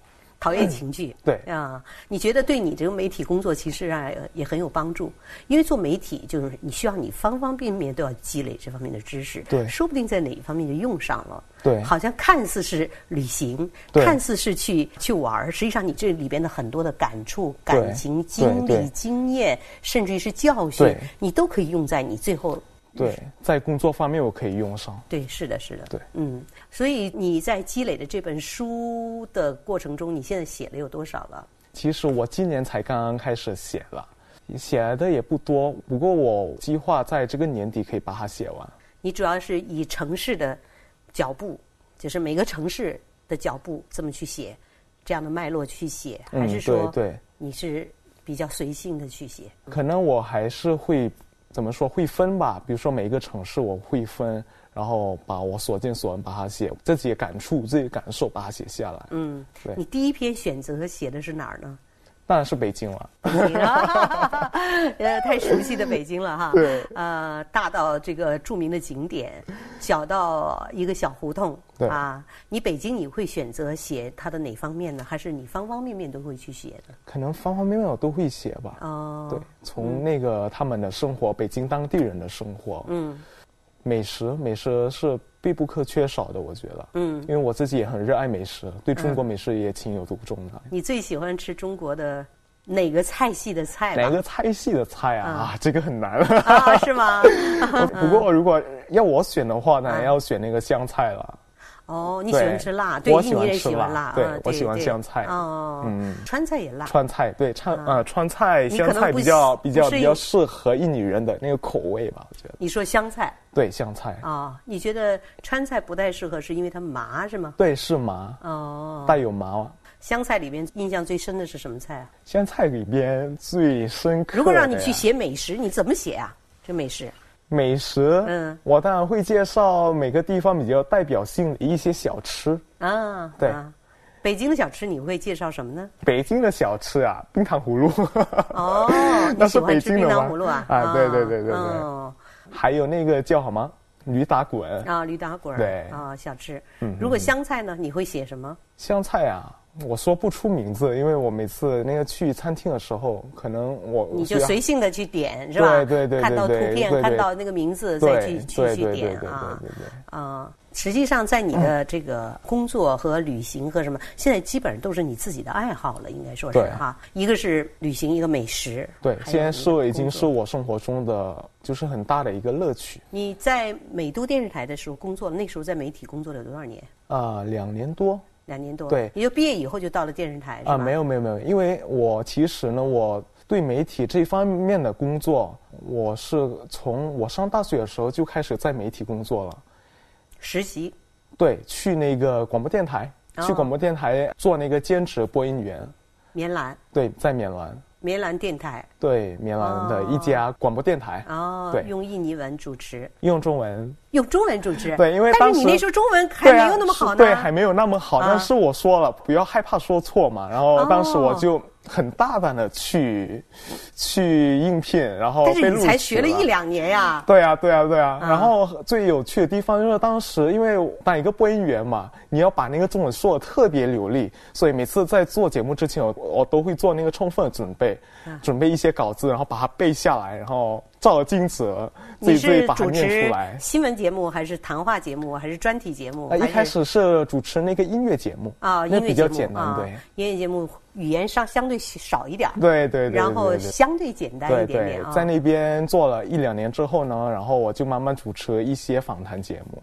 陶冶情趣，对。啊，你觉得对你这个媒体工作其实啊也很有帮助，因为做媒体就是你需要你方方面面都要积累这方面的知识，对，说不定在哪一方面就用上了，对，好像看似是旅行，看似是去去玩实际上你这里边的很多的感触、感情、经历、经验，甚至于是教训，你都可以用在你最后。对，在工作方面我可以用上。对，是的，是的。对，嗯，所以你在积累的这本书的过程中，你现在写了有多少了？其实我今年才刚刚开始写了，写的也不多。不过我计划在这个年底可以把它写完。你主要是以城市的脚步，就是每个城市的脚步这么去写，这样的脉络去写，还是说对你是比较随性的去写？可能我还是会。怎么说会分吧？比如说每一个城市我会分，然后把我所见所闻把它写，自己的感触、自己的感受把它写下来。嗯，对。你第一篇选择写的是哪儿呢？当然是北京了，呃，太熟悉的北京了哈。对。呃，大到这个著名的景点，小到一个小胡同。对。啊，你北京你会选择写它的哪方面呢？还是你方方面面都会去写的？可能方方面面我都会写吧。哦。对，从那个他们的生活，北京当地人的生活。嗯。美食，美食是必不可缺少的，我觉得。嗯，因为我自己也很热爱美食，对中国美食也情有独钟的。你最喜欢吃中国的哪个菜系的菜？哪个菜系的菜啊？啊，这个很难。啊，是吗？不过如果要我选的话呢，要选那个湘菜了。哦，你喜欢吃辣？对，印尼人喜欢辣。对，我喜欢香菜。哦，嗯，川菜也辣。川菜对川啊川菜香菜比较比较比较适合印尼人的那个口味吧，我觉得。你说香菜？对，香菜。啊，你觉得川菜不太适合，是因为它麻是吗？对，是麻。哦，带有麻。香菜里边印象最深的是什么菜啊？湘菜里边最深刻。如果让你去写美食，你怎么写啊？这美食？美食，嗯，我当然会介绍每个地方比较代表性的一些小吃啊。对，北京的小吃你会介绍什么呢？北京的小吃啊，冰糖葫芦。哦，那是北京的冰糖葫芦啊？啊，对对对对对。哦还有那个叫什么驴打滚啊？驴打滚。对啊，小吃。嗯，如果香菜呢？你会写什么？香菜啊，我说不出名字，因为我每次那个去餐厅的时候，可能我你就随性的去点是吧？对对对，看到图片，看到那个名字再去去去点啊啊。实际上，在你的这个工作和旅行和什么，现在基本上都是你自己的爱好了，应该说是哈。一个是旅行，一个美食。对，现在是我已经是我生活中的就是很大的一个乐趣。你在美都电视台的时候工作，那时候在媒体工作了多少年？啊，两年多。两年多。对，也就毕业以后就到了电视台。啊，没有没有没有，因为我其实呢，我对媒体这方面的工作，我是从我上大学的时候就开始在媒体工作了。实习，对，去那个广播电台，去广播电台做那个兼职播音员。棉兰，对，在棉兰。棉兰电台，对，棉兰的一家广播电台。哦，对，用印尼文主持，用中文，用中文主持。对，因为但是你那时候中文还没有那么好呢。对，还没有那么好。但是我说了，不要害怕说错嘛。然后当时我就。很大胆的去去应聘，然后但是你才学了一两年呀。对啊，对啊，对啊。然后最有趣的地方就是当时，因为当一个播音员嘛，你要把那个中文说的特别流利，所以每次在做节目之前，我我都会做那个充分的准备，准备一些稿子，然后把它背下来，然后照镜子自己自己把它念出来。新闻节目还是谈话节目还是专题节目？一开始是主持那个音乐节目啊，那比较简单，对，音乐节目。语言上相对少一点，对对对，然后相对简单一点点啊。在那边做了一两年之后呢，然后我就慢慢主持一些访谈节目。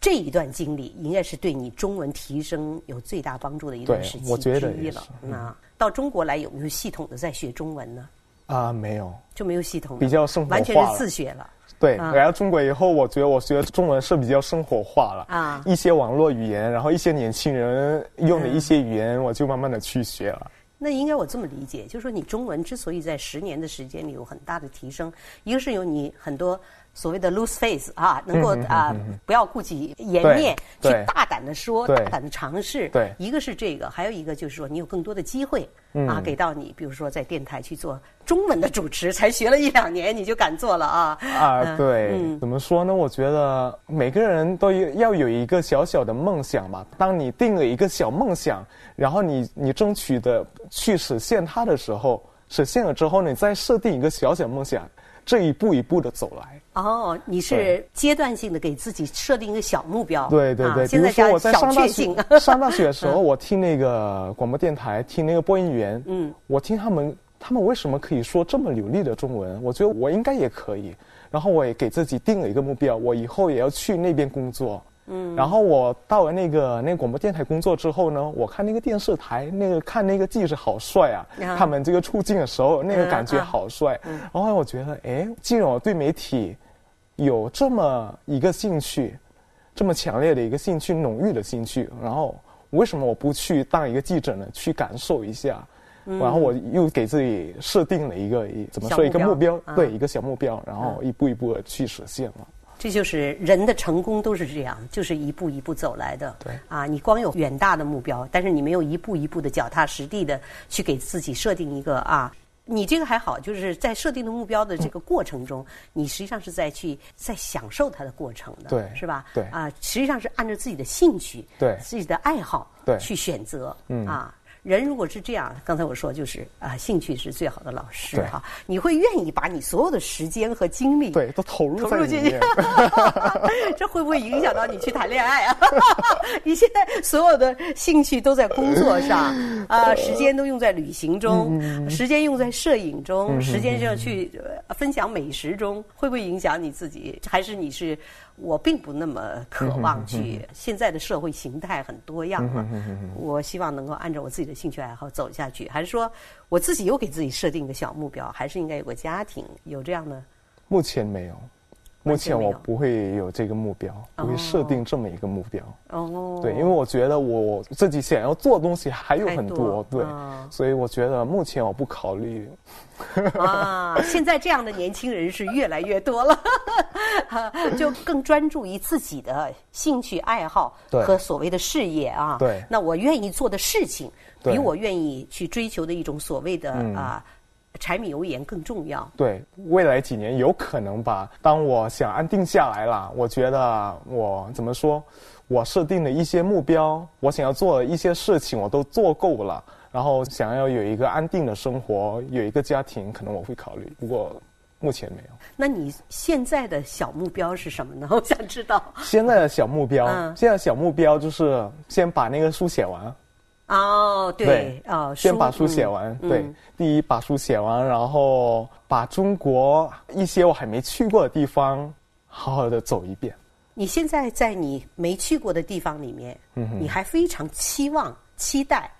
这一段经历应该是对你中文提升有最大帮助的一段时期之一了。那到中国来有没有系统的在学中文呢？啊，没有，就没有系统，比较生活化，完全是自学了。对，来到中国以后，我觉得我学中文是比较生活化了啊，一些网络语言，然后一些年轻人用的一些语言，我就慢慢的去学了。那应该我这么理解，就是说你中文之所以在十年的时间里有很大的提升，一个是有你很多。所谓的 loose face 啊，能够啊不要顾及颜面，去大胆的说，大胆的尝试。对，一个是这个，还有一个就是说你有更多的机会啊，给到你，比如说在电台去做中文的主持，才学了一两年你就敢做了啊。啊，对，怎么说呢？我觉得每个人都要有一个小小的梦想吧。当你定了一个小梦想，然后你你争取的去实现它的时候，实现了之后，你再设定一个小小梦想。这一步一步的走来。哦，你是阶段性的给自己设定一个小目标。对对对，比如说我在上大学，上大学的时候，我听那个广播电台，听那个播音员，嗯，我听他们，他们为什么可以说这么流利的中文？我觉得我应该也可以。然后我也给自己定了一个目标，我以后也要去那边工作。嗯，然后我到了那个那个广播电台工作之后呢，我看那个电视台那个看那个记者好帅啊，他们这个出镜的时候那个感觉好帅，然后我觉得哎，既然我对媒体有这么一个兴趣，这么强烈的一个兴趣，浓郁的兴趣，然后为什么我不去当一个记者呢？去感受一下，然后我又给自己设定了一个怎么说一个目标，对一个小目标，然后一步一步的去实现了。这就是人的成功都是这样，就是一步一步走来的。对啊，你光有远大的目标，但是你没有一步一步的脚踏实地的去给自己设定一个啊，你这个还好，就是在设定的目标的这个过程中，你实际上是在去在享受它的过程的，对，是吧？对啊，实际上是按照自己的兴趣，对，自己的爱好，对，去选择，嗯啊。人如果是这样，刚才我说就是啊，兴趣是最好的老师哈。你会愿意把你所有的时间和精力对都投入投入进去，这会不会影响到你去谈恋爱啊？你现在所有的兴趣都在工作上啊，时间都用在旅行中，时间用在摄影中，时间就要去分享美食中，会不会影响你自己？还是你是？我并不那么渴望去。现在的社会形态很多样了，我希望能够按照我自己的兴趣爱好走下去。还是说，我自己又给自己设定一个小目标？还是应该有个家庭？有这样的？目前没有。目前我不会有这个目标，不会设定这么一个目标。哦，对，因为我觉得我自己想要做的东西还有很多，对，所以我觉得目前我不考虑。啊，现在这样的年轻人是越来越多了，就更专注于自己的兴趣爱好和所谓的事业啊。对，那我愿意做的事情，比我愿意去追求的一种所谓的啊。柴米油盐更重要。对，未来几年有可能吧。当我想安定下来了，我觉得我怎么说，我设定的一些目标，我想要做的一些事情，我都做够了。然后想要有一个安定的生活，有一个家庭，可能我会考虑。不过目前没有。那你现在的小目标是什么呢？我想知道。现在的小目标，现在小目标就是先把那个书写完。哦，对，哦，先把书写完。对，第一把书写完，然后把中国一些我还没去过的地方好好的走一遍。你现在在你没去过的地方里面，你还非常期望、期待。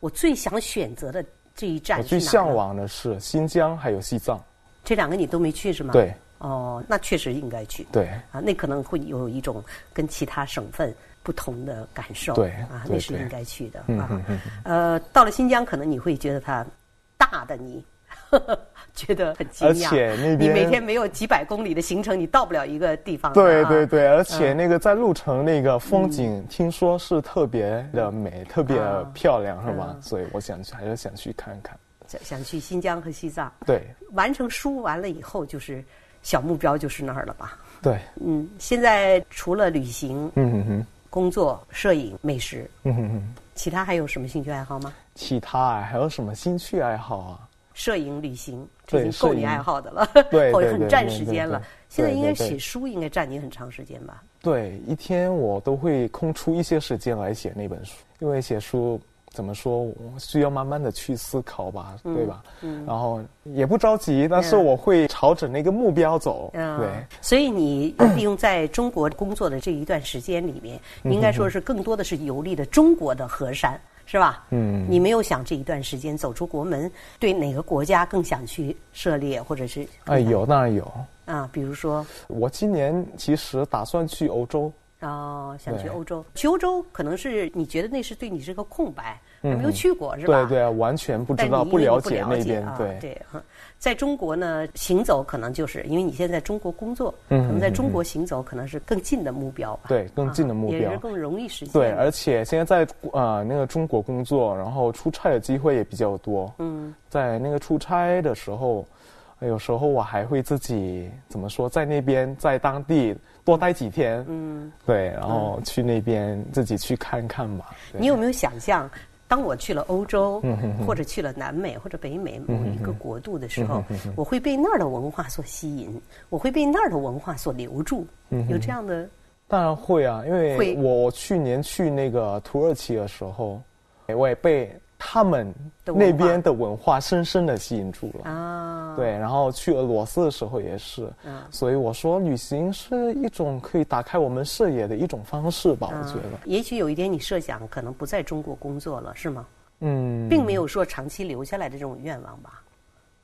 我最想选择的这一站，我最向往的是新疆还有西藏，这两个你都没去是吗？对。哦，那确实应该去。对。啊，那可能会有一种跟其他省份不同的感受。对。啊，那是应该去的啊。呃，到了新疆，可能你会觉得它大的你。觉得很惊讶，而且那边你每天没有几百公里的行程，你到不了一个地方。对对对，而且那个在路程那个风景，听说是特别的美，特别漂亮，是吧？所以我想去，还是想去看看。想想去新疆和西藏。对，完成书完了以后，就是小目标就是那儿了吧？对，嗯，现在除了旅行，嗯哼哼，工作、摄影、美食，嗯哼哼，其他还有什么兴趣爱好吗？其他啊还有什么兴趣爱好啊？摄影、旅行，这已经够你爱好的了，对，很占时间了。现在应该写书，应该占你很长时间吧？对，一天我都会空出一些时间来写那本书，因为写书怎么说，我需要慢慢的去思考吧，对吧？嗯。然后也不着急，但是我会朝着那个目标走。嗯。对。所以你利用在中国工作的这一段时间里面，应该说是更多的是游历的中国的河山。是吧？嗯，你没有想这一段时间走出国门，对哪个国家更想去涉猎，或者是？哎，有当然有啊，比如说，我今年其实打算去欧洲。哦，想去欧洲，去欧洲可能是你觉得那是对你是个空白，没有去过是吧？对对，完全不知道，不了解那边。对对，在中国呢，行走可能就是因为你现在在中国工作，可能在中国行走可能是更近的目标吧。对，更近的目标也是更容易实现。对，而且现在在呃那个中国工作，然后出差的机会也比较多。嗯，在那个出差的时候，有时候我还会自己怎么说，在那边在当地。多待几天，嗯，对，然后去那边自己去看看吧。你有没有想象，当我去了欧洲，或者去了南美或者北美某一个国度的时候，我会被那儿的文化所吸引，我会被那儿的文化所留住？有这样的？当然会啊，因为我去年去那个土耳其的时候，我也被。他们那边的文化深深的吸引住了啊，对，然后去俄罗斯的时候也是，所以我说旅行是一种可以打开我们视野的一种方式吧，我觉得。也许有一天你设想可能不在中国工作了，是吗？嗯，并没有说长期留下来的这种愿望吧。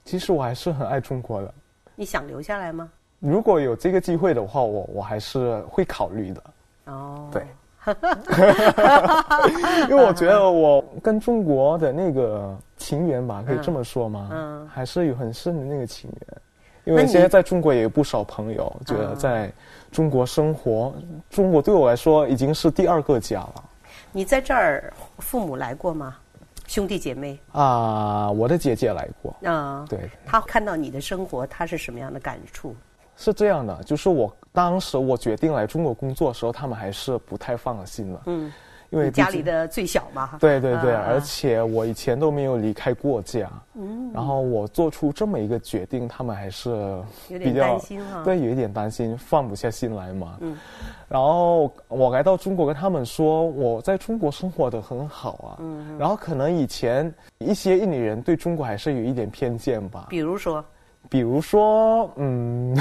其实我还是很爱中国的。你想留下来吗？如果有这个机会的话，我我还是会考虑的。哦，对。因为我觉得我跟中国的那个情缘吧，可以这么说吗？嗯，还是有很深的那个情缘。因为现在在中国也有不少朋友，觉得在中国生活，中国对我来说已经是第二个家了。你在这儿，父母来过吗？兄弟姐妹？啊，我的姐姐来过。啊，对。她看到你的生活，她是什么样的感触？是这样的，就是我当时我决定来中国工作的时候，他们还是不太放心了。嗯，因为家里的最小嘛。对对对，而且我以前都没有离开过家。嗯。然后我做出这么一个决定，他们还是比较担心哈。对，有一点担心，放不下心来嘛。嗯。然后我来到中国，跟他们说我在中国生活的很好啊。嗯。然后可能以前一些印尼人对中国还是有一点偏见吧。比如说。比如说，嗯，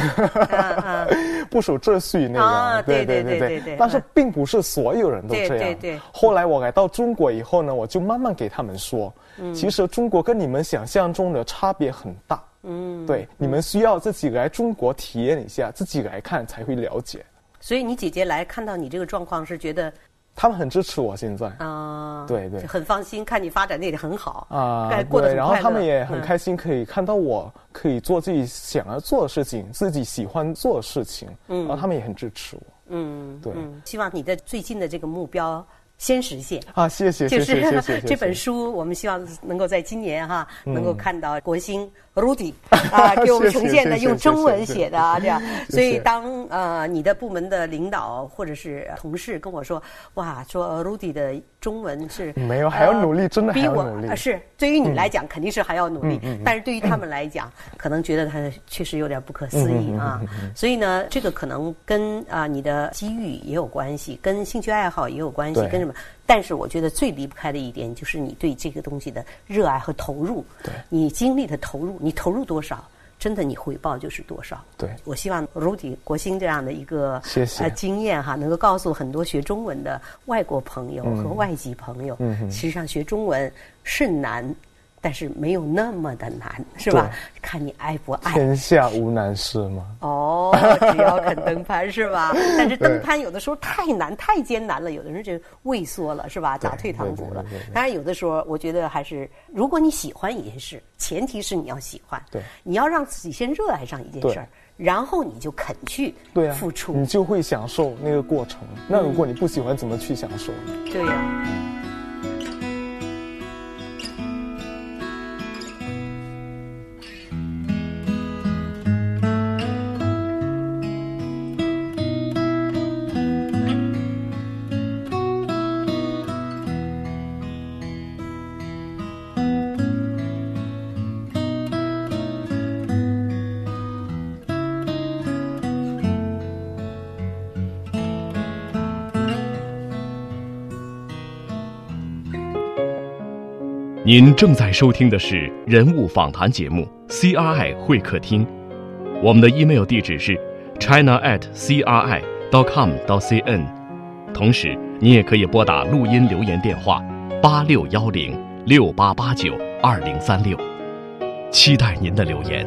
不守秩序那个，对对对对。但是并不是所有人都这样。对对。后来我来到中国以后呢，我就慢慢给他们说，其实中国跟你们想象中的差别很大。嗯。对，你们需要自己来中国体验一下，自己来看才会了解。所以你姐姐来看到你这个状况，是觉得。他们很支持我现在。啊，对对，很放心，看你发展的也很好啊，过得很然后他们也很开心，可以看到我可以做自己想要做的事情，自己喜欢做的事情，嗯，然后他们也很支持我，嗯，对，希望你的最近的这个目标先实现啊！谢谢，就是 这本书，我们希望能够在今年哈，能够看到国兴 Rudy 啊，给我们呈现的用中文写的啊，这样。所以当呃你的部门的领导或者是同事跟我说，哇，说 Rudy 的中文是没有还要努力，真的还要努力。是对于你来讲肯定是还要努力，但是对于他们来讲，可能觉得他确实有点不可思议啊。所以呢，这个可能跟啊你的机遇也有关系，跟兴趣爱好也有关系，跟。但是我觉得最离不开的一点就是你对这个东西的热爱和投入。对，你精力的投入，你投入多少，真的你回报就是多少。对，我希望 Rudy 国兴这样的一个谢谢经验哈，能够告诉很多学中文的外国朋友和外籍朋友，实际上学中文是难。但是没有那么的难，是吧？看你爱不爱。天下无难事嘛？哦，只要肯登攀，是吧？但是登攀有的时候太难、太艰难了，有的人就畏缩了，是吧？打退堂鼓了。当然，有的时候我觉得还是，如果你喜欢一件事，前提是你要喜欢。对。你要让自己先热爱上一件事儿，然后你就肯去对付出，你就会享受那个过程。那如果你不喜欢，怎么去享受呢？对呀。您正在收听的是人物访谈节目《CRI 会客厅》，我们的 email 地址是 china at cri dot com dot cn，同时你也可以拨打录音留言电话八六幺零六八八九二零三六，期待您的留言。